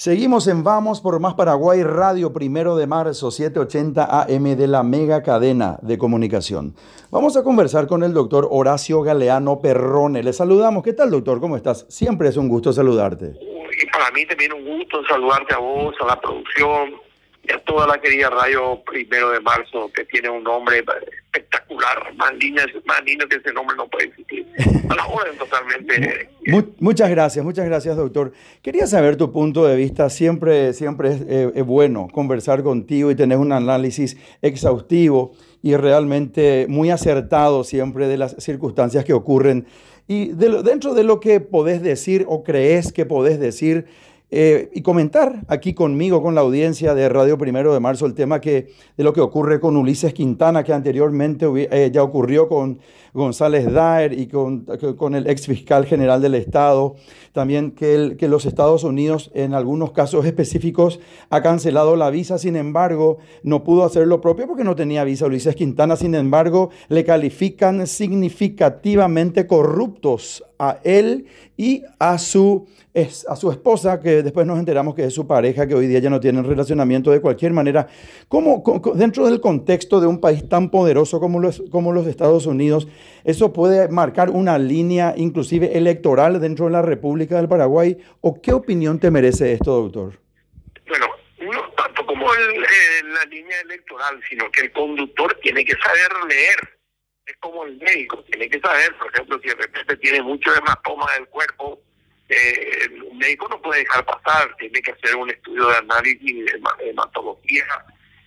Seguimos en Vamos por Más Paraguay, Radio Primero de Marzo, 780 AM de la mega cadena de comunicación. Vamos a conversar con el doctor Horacio Galeano Perrone. Le saludamos. ¿Qué tal, doctor? ¿Cómo estás? Siempre es un gusto saludarte. Y para mí también un gusto saludarte a vos, a la producción y a toda la querida Radio Primero de Marzo, que tiene un nombre espectacular, más lindo, más lindo que ese nombre no puede existir. A la totalmente. muchas gracias, muchas gracias, doctor. Quería saber tu punto de vista. Siempre, siempre es, eh, bueno conversar contigo y tener un análisis exhaustivo y realmente muy acertado siempre de las circunstancias que ocurren. Y dentro de lo que podés decir o crees que podés decir, eh, y comentar aquí conmigo, con la audiencia de Radio Primero de Marzo, el tema que, de lo que ocurre con Ulises Quintana, que anteriormente eh, ya ocurrió con González Daer y con, con, el ex fiscal general del Estado. También que, que los Estados Unidos, en algunos casos específicos, ha cancelado la visa, sin embargo, no pudo hacer lo propio porque no tenía visa. Ulises Quintana, sin embargo, le califican significativamente corruptos a él y a su, a su esposa, que después nos enteramos que es su pareja, que hoy día ya no tienen relacionamiento de cualquier manera. ¿Cómo, dentro del contexto de un país tan poderoso como los, como los Estados Unidos, eso puede marcar una línea inclusive electoral dentro de la República del Paraguay? ¿O qué opinión te merece esto, doctor? Bueno, no tanto como la línea electoral, sino que el conductor tiene que saber leer es como el médico, tiene que saber, por ejemplo, si de repente tiene mucho hematoma del cuerpo, eh, el médico no puede dejar pasar, tiene que hacer un estudio de análisis de hematología,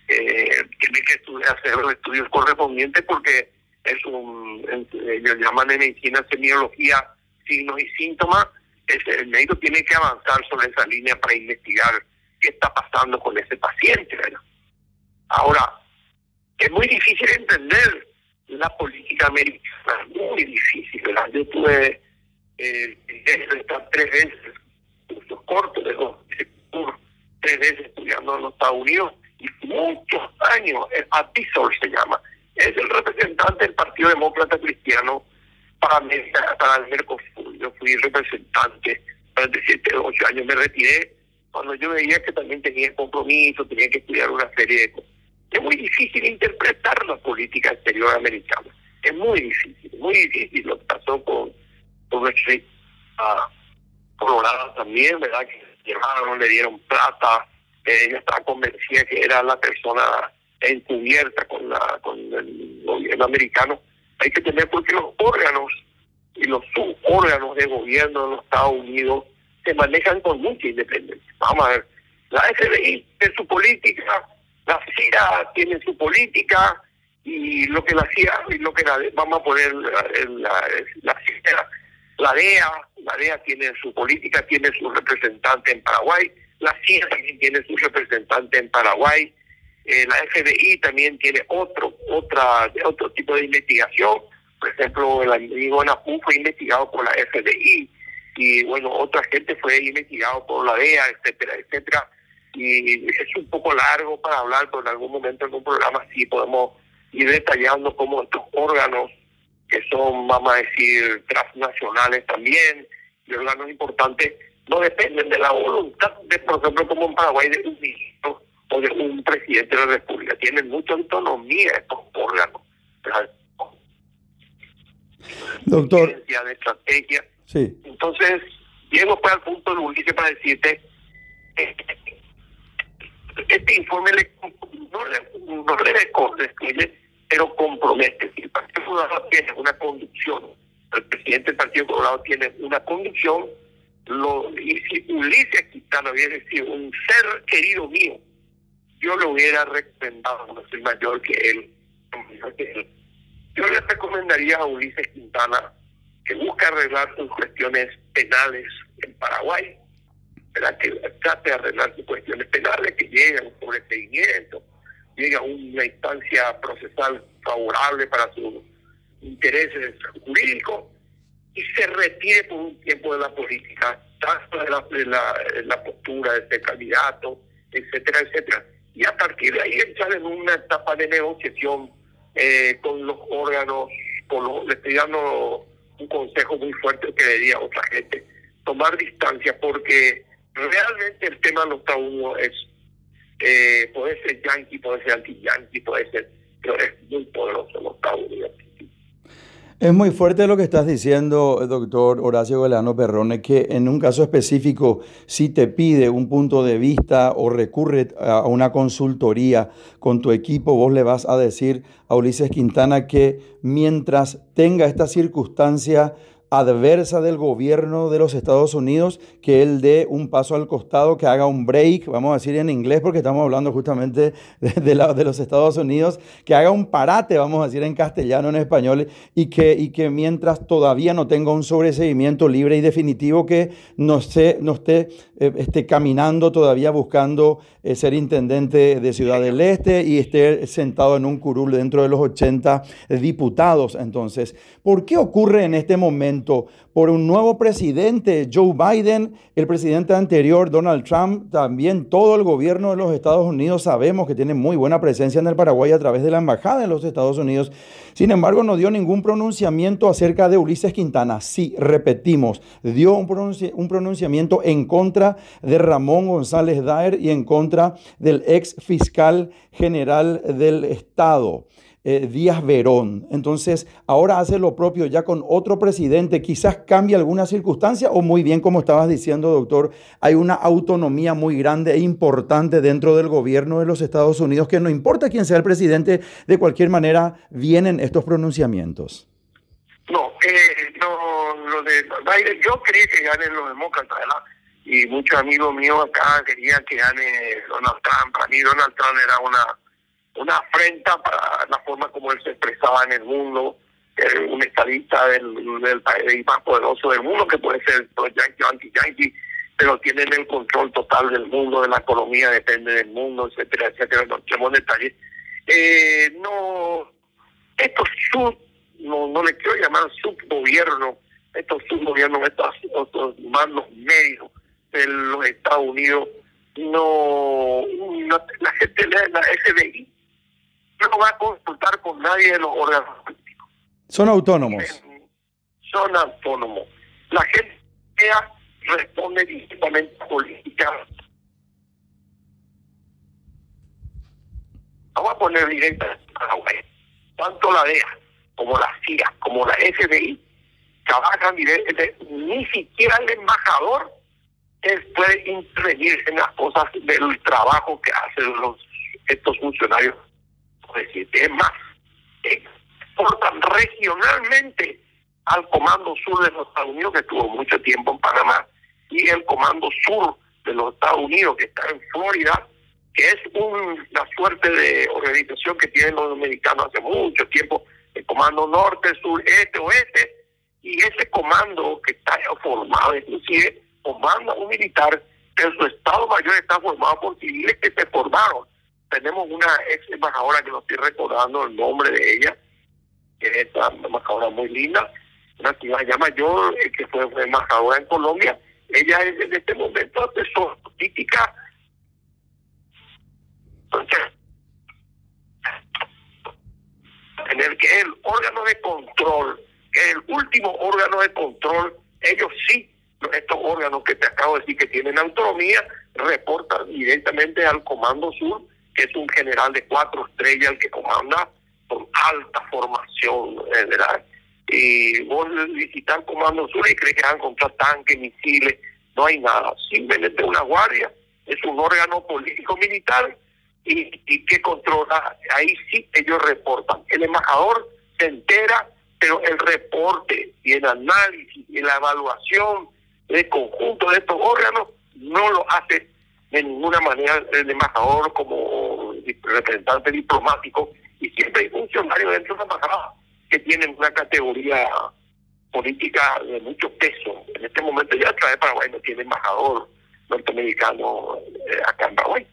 eh, tiene que hacer los estudios correspondientes porque es un, ellos llaman en medicina semiología signos y síntomas, el médico tiene que avanzar sobre esa línea para investigar qué está pasando con ese paciente. Ahora, es muy difícil entender la política americana muy difícil. ¿verdad? Yo tuve eh, estar tres veces, cursos cortos de dos tres veces estudiando en los Estados Unidos y muchos años, el Atisor se llama, es el representante del Partido Demócrata Cristiano para, para el Mercosur. Yo fui representante durante siete, ocho años, me retiré cuando yo veía que también tenía compromiso, tenía que estudiar una serie de cosas es muy difícil interpretar la política exterior americana. Es muy difícil, muy difícil lo que pasó con, con uh, Colorado también, ¿verdad? Que llevaron, le dieron plata, ella estaba convencida que era la persona encubierta con, la, con el gobierno americano. Hay que tener porque los órganos y los subórganos de gobierno de los Estados Unidos se manejan con mucha independencia. Vamos a ver, la FBI en su política la CIA tiene su política y lo que la CIA y lo que la, vamos a poner la, la, la, la DEA, la DEA tiene su política, tiene su representante en Paraguay, la CIA también tiene su representante en Paraguay, eh, la FBI también tiene otro otra otro tipo de investigación, por ejemplo el amigo Napú fue investigado por la FBI y bueno otra gente fue investigado por la DEA, etcétera, etcétera y es un poco largo para hablar, pero en algún momento en un programa sí podemos ir detallando cómo estos órganos, que son, vamos a decir, transnacionales también, y órganos importantes, no dependen de la voluntad, de, por ejemplo, como en Paraguay, de un ministro o de un presidente de la República. Tienen mucha autonomía estos órganos. Doctor. De estrategia. Sí. Entonces, llego pues al punto de Ulises para decirte este informe le, no le, no le pero compromete. Si el Partido Colorado tiene una conducción, el presidente del Partido Colorado tiene una conducción, lo, y si Ulises Quintana hubiera sido un ser querido mío, yo lo hubiera recomendado, no soy mayor que él, Yo le recomendaría a Ulises Quintana que busque arreglar sus cuestiones penales en Paraguay, que trate de arreglar sus cuestiones penales, que llegue a un sobreseguimiento, llegue a una instancia procesal favorable para sus intereses jurídicos y se retire por un tiempo de la política, tanto de la postura de este candidato, etcétera, etcétera. Y a partir de ahí entrar en una etapa de negociación eh, con los órganos, con los, le estoy dando un consejo muy fuerte que le diría a otra gente, tomar distancia porque realmente el tema Estados Unidos es, eh, puede ser yanqui, puede ser anti-yanqui, puede ser, pero es muy poderoso Estados Unidos. Es muy fuerte lo que estás diciendo, doctor Horacio Galeano Perrone, que en un caso específico, si te pide un punto de vista o recurre a una consultoría con tu equipo, vos le vas a decir a Ulises Quintana que mientras tenga esta circunstancia adversa del gobierno de los Estados Unidos, que él dé un paso al costado, que haga un break, vamos a decir en inglés porque estamos hablando justamente de, de, los Estados Unidos, que haga un parate, vamos a decir en castellano, en español, y que, y que mientras todavía no tenga un sobreseguimiento libre y definitivo, que no, no esté, eh, esté caminando todavía buscando eh, ser intendente de Ciudad del Este y esté sentado en un curul dentro de los 80 diputados. Entonces, ¿por qué ocurre en este momento? Por un nuevo presidente, Joe Biden, el presidente anterior, Donald Trump, también todo el gobierno de los Estados Unidos sabemos que tiene muy buena presencia en el Paraguay a través de la Embajada de los Estados Unidos. Sin embargo, no dio ningún pronunciamiento acerca de Ulises Quintana. Sí, repetimos, dio un, un pronunciamiento en contra de Ramón González Daer y en contra del ex fiscal general del Estado. Eh, Díaz Verón. Entonces, ahora hace lo propio ya con otro presidente. Quizás cambie alguna circunstancia o muy bien, como estabas diciendo, doctor, hay una autonomía muy grande e importante dentro del gobierno de los Estados Unidos que no importa quién sea el presidente, de cualquier manera vienen estos pronunciamientos. No, eh, no yo quería que ganen los demócratas, ¿verdad? Y muchos amigos míos acá querían que gane Donald Trump. Para mí Donald Trump era una una afrenta para la forma como él se expresaba en el mundo, un estadista del, país más poderoso del mundo, que puede ser yankee anti-yankee, pero tienen el control total del mundo, de la economía, depende del mundo, etcétera, etcétera. No tenemos detalles. Eh, no, estos sub, no, no le quiero llamar subgobierno, estos subgobiernos, estos, estos mandos medios de los Estados Unidos, no, no la gente de la FBI no va a consultar con nadie de los órganos políticos. Son autónomos. Son autónomos. La gente responde directamente a política. Vamos a poner directamente a la Tanto la DEA como la CIA, como la FBI, trabajan directamente. Ni siquiera el embajador puede intervenir en las cosas del trabajo que hacen los estos funcionarios decir, es más, exportan regionalmente al Comando Sur de los Estados Unidos, que estuvo mucho tiempo en Panamá, y el Comando Sur de los Estados Unidos, que está en Florida, que es una suerte de organización que tienen los americanos hace mucho tiempo, el Comando Norte, Sur, Este, Oeste, y ese comando que está formado, inclusive, comanda un militar, pero su Estado Mayor está formado por civiles que se formaron tenemos una ex embajadora que no estoy recordando el nombre de ella, que es una embajadora muy linda, una ciudad ya mayor, que fue embajadora en Colombia. Ella es en este momento asesora política. Entonces, tener que el órgano de control, el último órgano de control, ellos sí, estos órganos que te acabo de decir que tienen autonomía, reportan directamente al Comando Sur que es un general de cuatro estrellas el que comanda con alta formación, eh, ¿verdad? Y vos visitar Comando Sur y crees que van a encontrar tanques, misiles, no hay nada. Simplemente una guardia, es un órgano político-militar y, y que controla, ahí sí ellos reportan. El embajador se entera, pero el reporte y el análisis y la evaluación del conjunto de estos órganos no lo hace de ninguna manera el embajador como representante diplomático y siempre hay funcionarios dentro de la embajada que tienen una categoría política de mucho peso. En este momento ya a través de Paraguay no tiene embajador norteamericano eh, acá en Paraguay.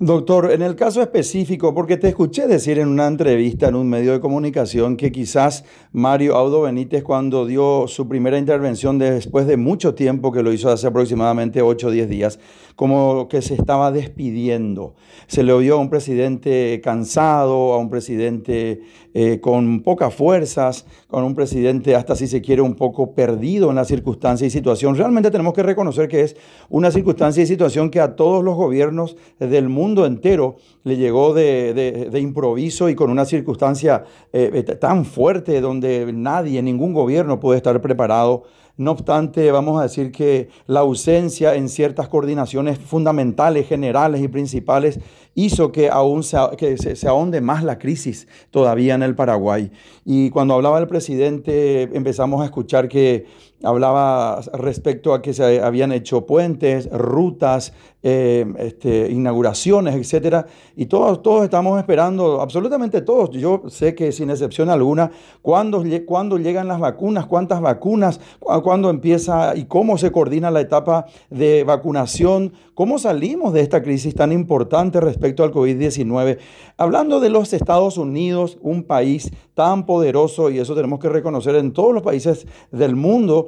Doctor, en el caso específico, porque te escuché decir en una entrevista en un medio de comunicación que quizás Mario Audo Benítez cuando dio su primera intervención después de mucho tiempo, que lo hizo hace aproximadamente 8 o 10 días, como que se estaba despidiendo. Se le oyó a un presidente cansado, a un presidente eh, con pocas fuerzas, con un presidente hasta si se quiere un poco perdido en la circunstancia y situación. Realmente tenemos que reconocer que es una circunstancia y situación que a todos los gobiernos del mundo mundo entero le llegó de, improviso y con una circunstancia eh, eh, tan fuerte donde nadie, ningún gobierno puede estar preparado. No obstante, vamos a decir que la ausencia en ciertas coordinaciones fundamentales, generales y principales hizo que aún se, que se, ahonde más la crisis todavía en el Paraguay. Y cuando hablaba el presidente empezamos a escuchar que hablaba respecto a que se habían hecho puentes, rutas, eh, este, inauguraciones, etcétera, y todos, todos estamos esperando, absolutamente todos, yo sé que sin excepción alguna, cuándo, cuándo llegan las vacunas, cuántas vacunas, cuándo empieza y cómo se coordina la etapa de vacunación, cómo salimos de esta crisis tan importante respecto al COVID-19. Hablando de los Estados Unidos, un país tan poderoso, y eso tenemos que reconocer en todos los países del mundo,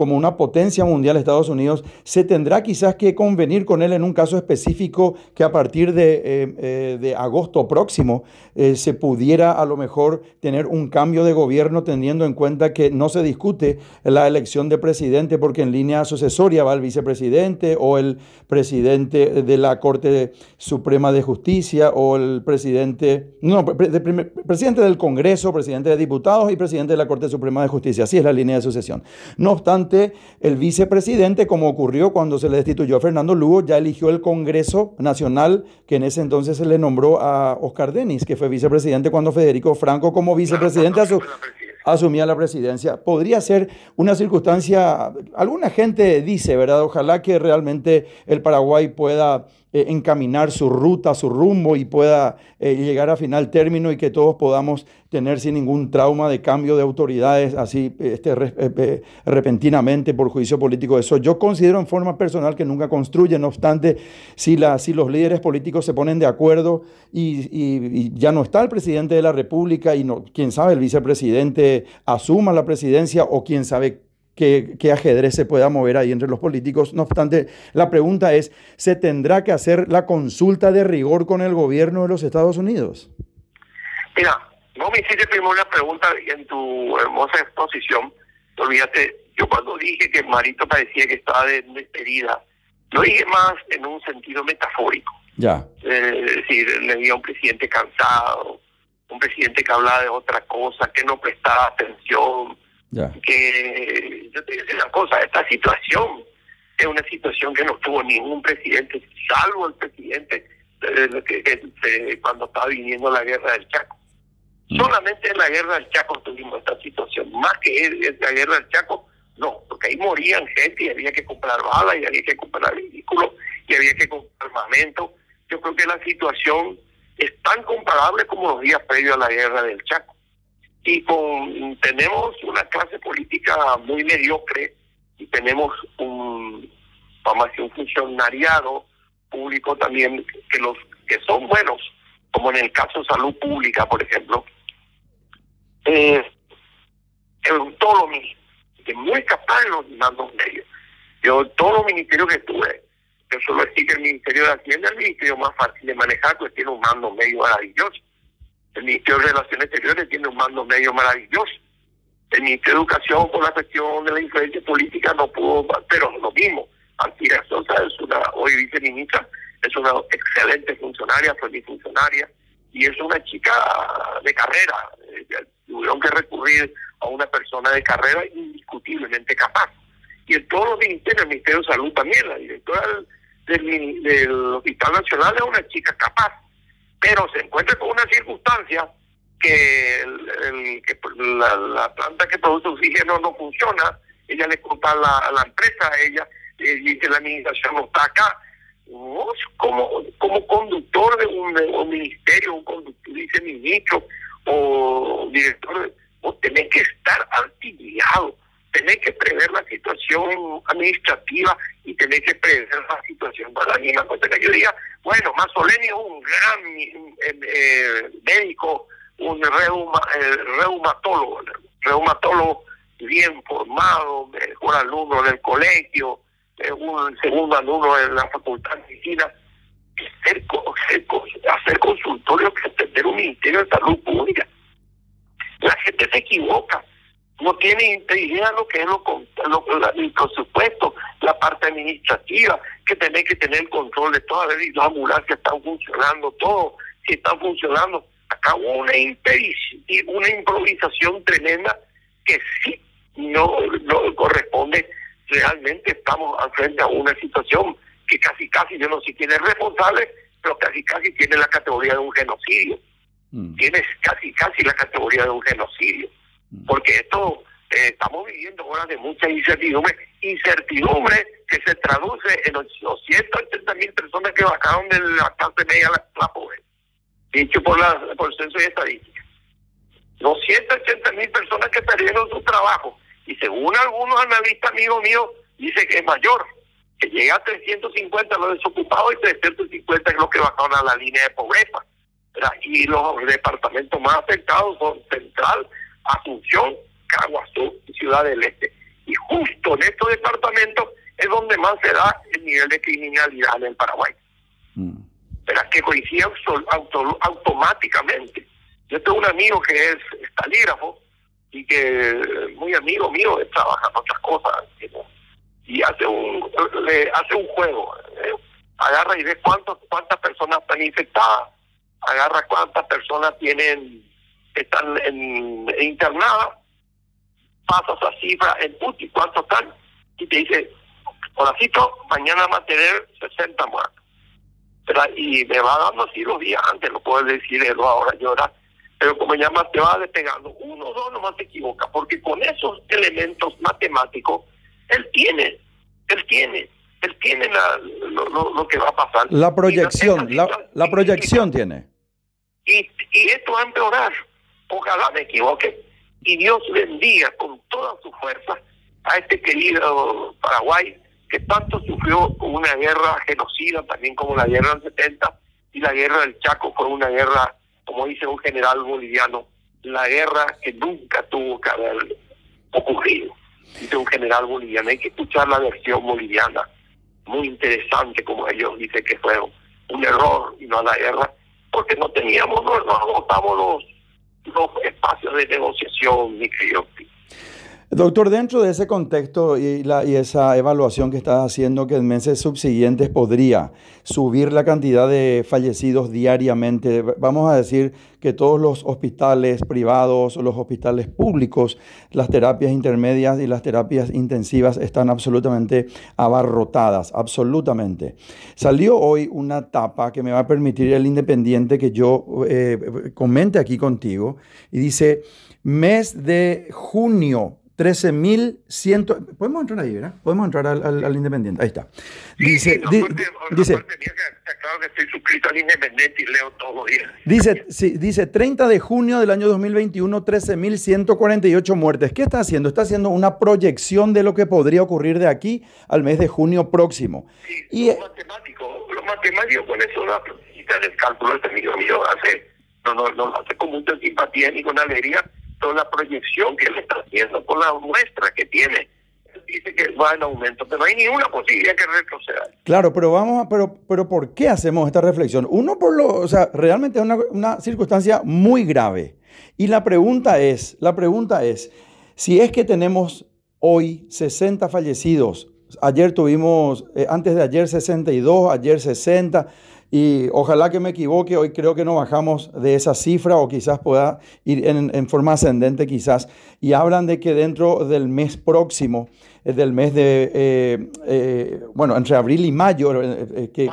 como una potencia mundial Estados Unidos, se tendrá quizás que convenir con él en un caso específico que a partir de, eh, eh, agosto próximo eh, se pudiera a lo mejor tener un cambio de gobierno teniendo en cuenta que no se discute la elección de presidente porque en línea sucesoria va el vicepresidente o el presidente de la Corte Suprema de Justicia o el presidente, no, presidente del Congreso, presidente de diputados y presidente de la Corte Suprema de Justicia. Así es la línea de sucesión. No obstante, el vicepresidente, como ocurrió cuando se le destituyó a Fernando Lugo, ya eligió el Congreso Nacional, que en ese entonces se le nombró a Oscar Denis, que fue vicepresidente cuando Federico Franco como vicepresidente asumía la presidencia. Podría ser una circunstancia, alguna gente dice, ¿verdad? Ojalá que realmente el Paraguay pueda eh, encaminar su ruta, su rumbo y pueda eh, llegar a final término y que todos podamos tener sin ningún trauma de cambio de autoridades así este, eh, repentinamente por juicio político. Eso yo considero en forma personal que nunca construye, no obstante, si, si los líderes políticos se ponen de acuerdo y, ya no está el presidente de la República y no, quién sabe, el vicepresidente asuma la presidencia o quién sabe qué, ajedrez se pueda mover ahí entre los políticos. No obstante, la pregunta es, ¿se tendrá que hacer la consulta de rigor con el gobierno de los Estados Unidos? Mira, no me hiciste primero una pregunta en tu hermosa exposición. Olvídate, yo cuando dije que Marito parecía que estaba de despedida, lo dije más en un sentido metafórico. Ya. Eh, es decir, le vi a un presidente cansado, un presidente que hablaba de otra cosa, que no prestaba atención, que yo te voy una cosa, esta situación es una situación que no tuvo ningún presidente, salvo el presidente que, cuando estaba viniendo la guerra del Chaco. Mm. Solamente en la guerra del Chaco tuvimos esta situación, más que en la guerra del Chaco, no, porque ahí morían gente y había que comprar balas y había que comprar vehículos y había que comprar armamento. Yo creo que la situación es tan comparable como los días previos a la guerra del Chaco y con tenemos una clase política muy mediocre y tenemos un vamos un funcionariado público también que los que son buenos como en el caso de salud pública por ejemplo. Eh, los ministerios muy capaz en los mandos medios. Yo todos los ministerios que tuve yo solo decir que el ministerio de Hacienda es el ministerio más fácil de manejar pues tiene un mando medio maravilloso el Ministerio de Relaciones Exteriores tiene un mando medio maravilloso. El Ministerio de Educación, por la cuestión de la influencia política, no pudo, pero lo mismo. Antira Sosa es una, hoy viceministra, es una excelente funcionaria, fue funcionaria, y es una chica de carrera. Eh, tuvieron que recurrir a una persona de carrera indiscutiblemente capaz. Y en todos los ministerios, el Ministerio de Salud también, la directora del Hospital Nacional es una chica capaz pero se encuentra con una circunstancia que, el, que la, planta que produce oxígeno no funciona, ella le culpa a la, empresa, a ella eh, dice la administración no está acá. Vos como, conductor de un, ministerio, un conductor, ministro o director, vos tenés que estar artillado, tenés que prever la situación administrativa y tenés que prever la situación para la misma que yo diga, Bueno, Mazzoleni es un gran eh, eh, médico, un reuma, eh, reumatólogo, reumatólogo bien formado, mejor alumno del colegio, un segundo alumno en la Facultad de Medicina. Hacer, hacer consultorio que atender un Ministerio de Salud Pública. La gente se equivoca no tiene idea lo que es lo, lo, el presupuesto, la parte administrativa, que tiene que tener el control de todas las ambulancias están funcionando, todo, si están funcionando. Acá hubo una, una improvisación tremenda que sí no, no corresponde. Realmente estamos frente a una situación que casi casi, yo no sé quién es responsable, pero casi casi tiene la categoría de un genocidio. Mm. Tiene casi casi la categoría de un genocidio porque esto eh, estamos viviendo horas de mucha incertidumbre, incertidumbre que se traduce en los 180 mil personas que bajaron de la clase media a la, pobreza, dicho por, la, por el censo y estadística. 280 mil personas que perdieron su trabajo y según algunos analistas amigos míos dice que es mayor, que llega a 350 los desocupados y 350 es lo que bajaron a la línea de pobreza. Y los departamentos más afectados son Central, Asunción, Caguazú y Ciudad del Este. Y justo en estos departamentos es donde más se da el nivel de criminalidad en el Paraguay. Mm. Pero que coincide automáticamente. Yo tengo un amigo que es estalígrafo y que muy amigo mío trabaja en otras cosas y hace un le hace un juego eh, agarra y ve cuántos cuántas personas están infectadas agarra cuántas personas tienen están en, internadas, pasas esa cifra en UTI, ¿cuántos están? Y te dice, Horacito, mañana va a tener 60 muertos. Y me va dando así los días antes, lo puedes decir él ahora llora, pero como llama te va despegando, uno o dos nomás se equivoca, porque con esos elementos matemáticos, él tiene, él tiene, él tiene lo, que va a pasar. La proyección, la, la, proyección tiene. Y, y esto va a empeorar ojalá me equivoque, y Dios bendiga con toda su fuerza a este querido Paraguay que tanto sufrió una guerra genocida, también como la guerra del 70, y la guerra del Chaco fue una guerra, como dice un general boliviano, la guerra que nunca tuvo que haber ocurrido. Dice un general boliviano, hay que escuchar la versión boliviana, muy interesante como ellos dicen que fue un error y no la guerra, porque no teníamos, no, no los los espacios de negociación, mi querido. Doctor, dentro de ese contexto y, esa evaluación que estás haciendo, que en meses subsiguientes podría subir la cantidad de fallecidos diariamente, vamos a decir que todos los hospitales privados, los hospitales públicos, las terapias intermedias y las terapias intensivas están absolutamente abarrotadas, absolutamente. Salió hoy una tapa que me va a permitir el independiente que yo eh, comente aquí contigo y dice, mes de junio 13.100. Podemos entrar ahí, ¿verdad? Podemos entrar al, al, Independiente. Ahí está. Dice. Sí, dice claro que estoy suscrito al Independiente y leo todos los días. Dice, sí, dice 30 de junio del año 2021, 13.148 muertes. ¿Qué está haciendo? Está haciendo una proyección de lo que podría ocurrir de aquí al mes de junio próximo. Sí, y, los matemáticos, los matemáticos con eso la el cálculo este amigo mío hace, no, no, no hace con mucha simpatía ni con alegría toda la proyección que él está haciendo, con la muestra que tiene, dice que va en aumento, pero no hay ninguna posibilidad que retroceda. Claro, pero vamos a, pero, pero ¿por qué hacemos esta reflexión? Uno por lo, o sea, realmente es una, una circunstancia muy grave. Y la pregunta es, la pregunta es, si es que tenemos hoy 60 fallecidos, ayer tuvimos, eh, antes de ayer 62, ayer 60, y ojalá que me equivoque, hoy creo que no bajamos de esa cifra o quizás pueda ir en, forma ascendente quizás. Y hablan de que dentro del mes próximo, eh, del mes de, eh, eh, bueno, entre abril y mayo, que,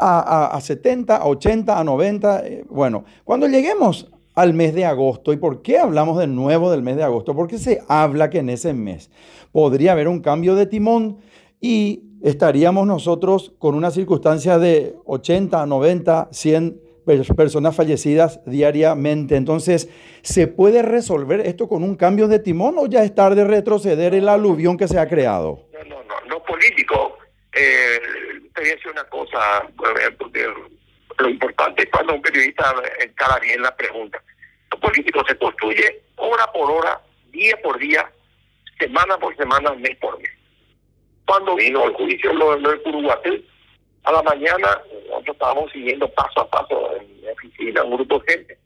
a, a, 70, a 80, a 90, bueno, cuando lleguemos al mes de agosto. ¿Y por qué hablamos de nuevo del mes de agosto? Porque se habla que en ese mes podría haber un cambio de timón y estaríamos nosotros con una circunstancia de 80, 90, 100 personas fallecidas diariamente. Entonces, ¿se puede resolver esto con un cambio de timón o ya es tarde retroceder el aluvión que se ha creado? No, no, no, no político. Eh, te voy a decir una cosa, porque lo importante es cuando un periodista encara bien la pregunta. Lo político se construye hora por hora, día por día, semana por semana, mes por mes. Cuando vino el juicio lo, lo de a la mañana nosotros estábamos siguiendo paso a paso en la oficina, un grupo de gente.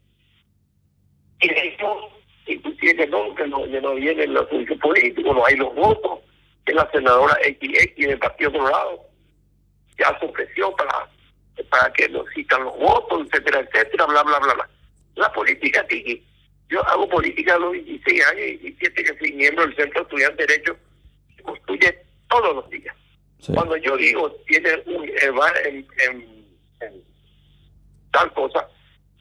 Y dijimos, inclusive que no, que no, no viene el juicio político, no hay los votos, que la senadora XX del Partido Colorado ya se ofreció para, para que nos citan los votos, etcétera, etcétera, bla, bla, bla, bla. La política sigue. Yo hago política a los 16 años y 17 que soy miembro del Centro de Estudiantes de Derecho, se construye todos los días. Cuando yo digo, tiene un, eh, en, en, tal cosa,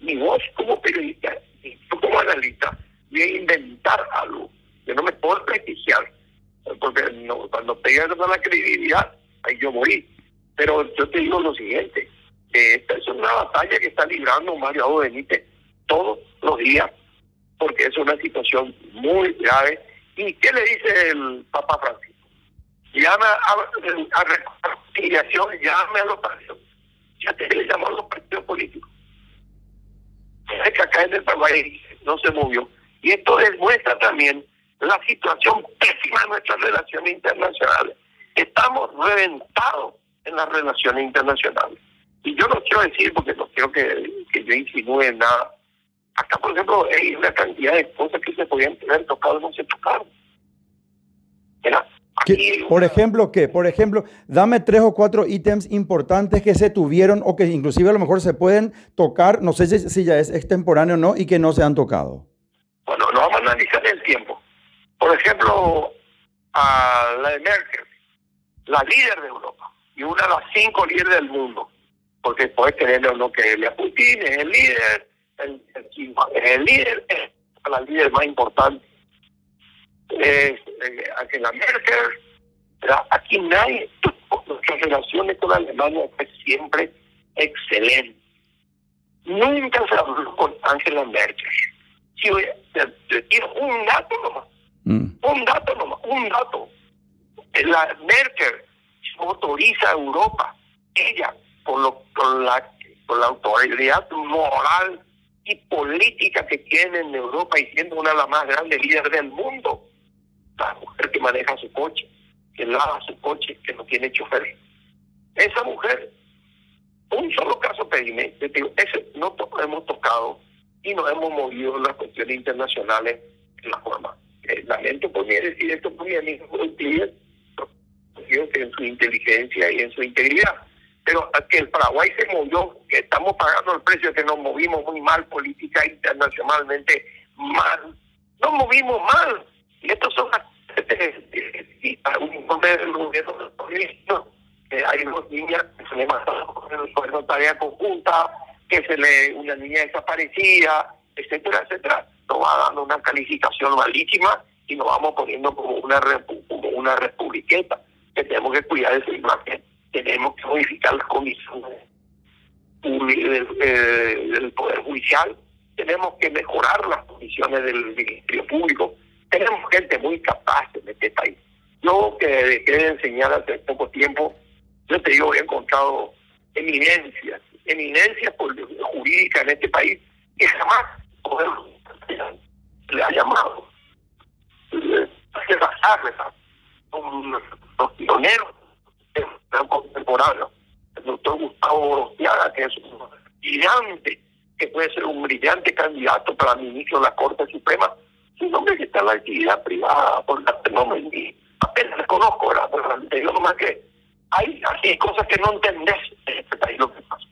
mi voz como periodista y tú como analista, voy a inventar algo. Yo no me puedo prestigiar, porque no, cuando pegas la credibilidad, ahí yo morí. Pero yo te digo lo siguiente, que esta es una batalla que está librando Mario Benítez todos los días, porque es una situación muy grave. ¿Y qué le dice el Papa Francisco? Llama a, a reconciliación, llame a los partidos. Ya te le llamó a los partidos políticos. Es que acá en el Paraguay no se movió. Y esto demuestra también la situación pésima de nuestras relaciones internacionales. Estamos reventados en las relaciones internacionales. Y yo no quiero decir, porque no quiero que, que yo insinúe nada. Acá, por ejemplo, hay una cantidad de cosas que se podían haber tocado y no se tocaron. Era por ejemplo, ¿qué? Por ejemplo, dame tres o cuatro ítems importantes que se tuvieron o que inclusive a lo mejor se pueden tocar, no sé si, ya es extemporáneo o no, y que no se han tocado. Bueno, lo vamos a analizar el tiempo. Por ejemplo, a la de Merkel, la líder de Europa y una de las cinco líderes del mundo, porque puede tener uno que es Putin, es el líder, el, el líder, es la líder más importante eh, Angela Merkel, aquí nadie, nuestras relaciones con Alemania fue siempre excelente. Nunca se habló con Angela Merkel. Si tiro un dato nomás, mm. un dato nomás, un dato. La Merkel autoriza a Europa, ella, por, lo, por, la, por la autoridad moral y política que tiene en Europa y siendo una de las más grandes líderes del mundo, maneja su coche, que lava su coche, que no tiene chofer. Esa mujer, un solo caso pedime, ese no hemos tocado y no hemos movido las cuestiones internacionales en la forma. Eh, lamento mí decir esto por mi amigo en su inteligencia y en su integridad. Pero que el Paraguay se movió, que estamos pagando el precio, que nos movimos muy mal política internacionalmente mal. Nos movimos mal y estos son y para un del gobierno que hay unas niñas que se le mataron con tarea conjunta, que se le una niña desaparecida, etcétera, etcétera, nos va dando una calificación malísima y nos vamos poniendo como una como una republiqueta que tenemos que cuidar de su imagen, tenemos que modificar las condiciones del, eh, del Poder Judicial, tenemos que mejorar las condiciones del Ministerio Público, tenemos gente muy capaz en este país. Yo que dejé de enseñar hace poco tiempo, yo te digo, he encontrado eminencias, eminencias jurídicas en este país que jamás le ha llamado. Hace pasar, son los pioneros contemporáneos. El doctor Gustavo Rostiaga, que es un brillante, que puede ser un brillante candidato para ministro de la Corte Suprema, nombre que está la actividad privada, por la nombre, apenas le conozco, ¿verdad? Pero digo nomás que hay, hay cosas que no entendés en este país lo que pasa.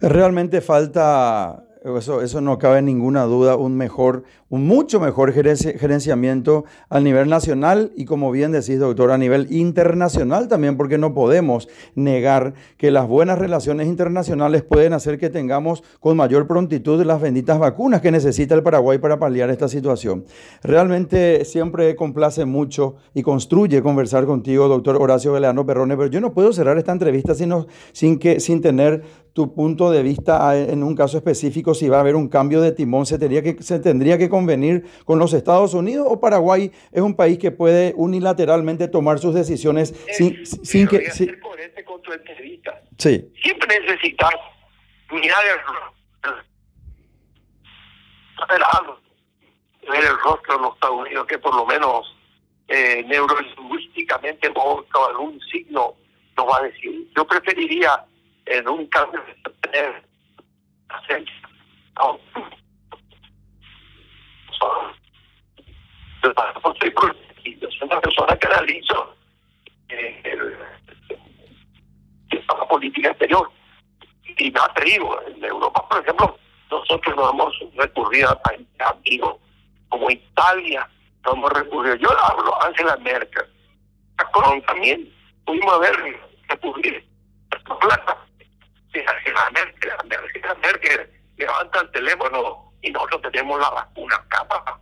Realmente falta eso, eso no cabe ninguna duda, un mejor, un mucho mejor gerenciamiento a nivel nacional y como bien decís, doctor, a nivel internacional también, porque no podemos negar que las buenas relaciones internacionales pueden hacer que tengamos con mayor prontitud las benditas vacunas que necesita el Paraguay para paliar esta situación. Realmente siempre complace mucho y construye conversar contigo, doctor Horacio Beleano Perrone, pero yo no puedo cerrar esta entrevista sino, sin, que, sin tener tu punto de vista en un caso específico, si va a haber un cambio de timón, se tendría que, se tendría que convenir con los Estados Unidos o Paraguay es un país que puede unilateralmente tomar sus decisiones sin, sin que... Coherente con tu entrevista. Sí. Siempre necesitas mirar el, ver el rostro de los Estados Unidos que por lo menos eh, neurolingüísticamente o algún signo nos va a decir. Yo preferiría en un cambio tener yo soy una persona que analizo eh, la política exterior. Y me atrevo en Europa por ejemplo nosotros nos hemos recurrido a países amigos como Italia nos hemos recurrido. Yo hablo a Angela Merkel. Macron también. Pudimos haber recurrido plata Angela Merkel Angela Merkel levanta el teléfono y nosotros tenemos la vacuna acá.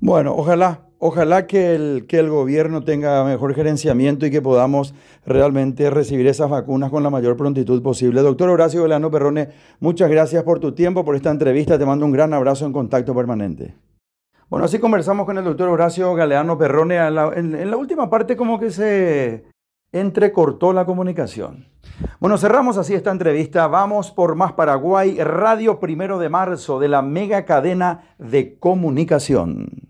Bueno, ojalá, ojalá que el, que el gobierno tenga mejor gerenciamiento y que podamos realmente recibir esas vacunas con la mayor prontitud posible. Doctor Horacio Velano Perrone, muchas gracias por tu tiempo, por esta entrevista. Te mando un gran abrazo en contacto permanente. Bueno, así conversamos con el doctor Horacio Galeano Perrone. en la última parte como que se entrecortó la comunicación. Bueno, cerramos así esta entrevista. Vamos por Más Paraguay, Radio Primero de Marzo de la mega cadena de comunicación.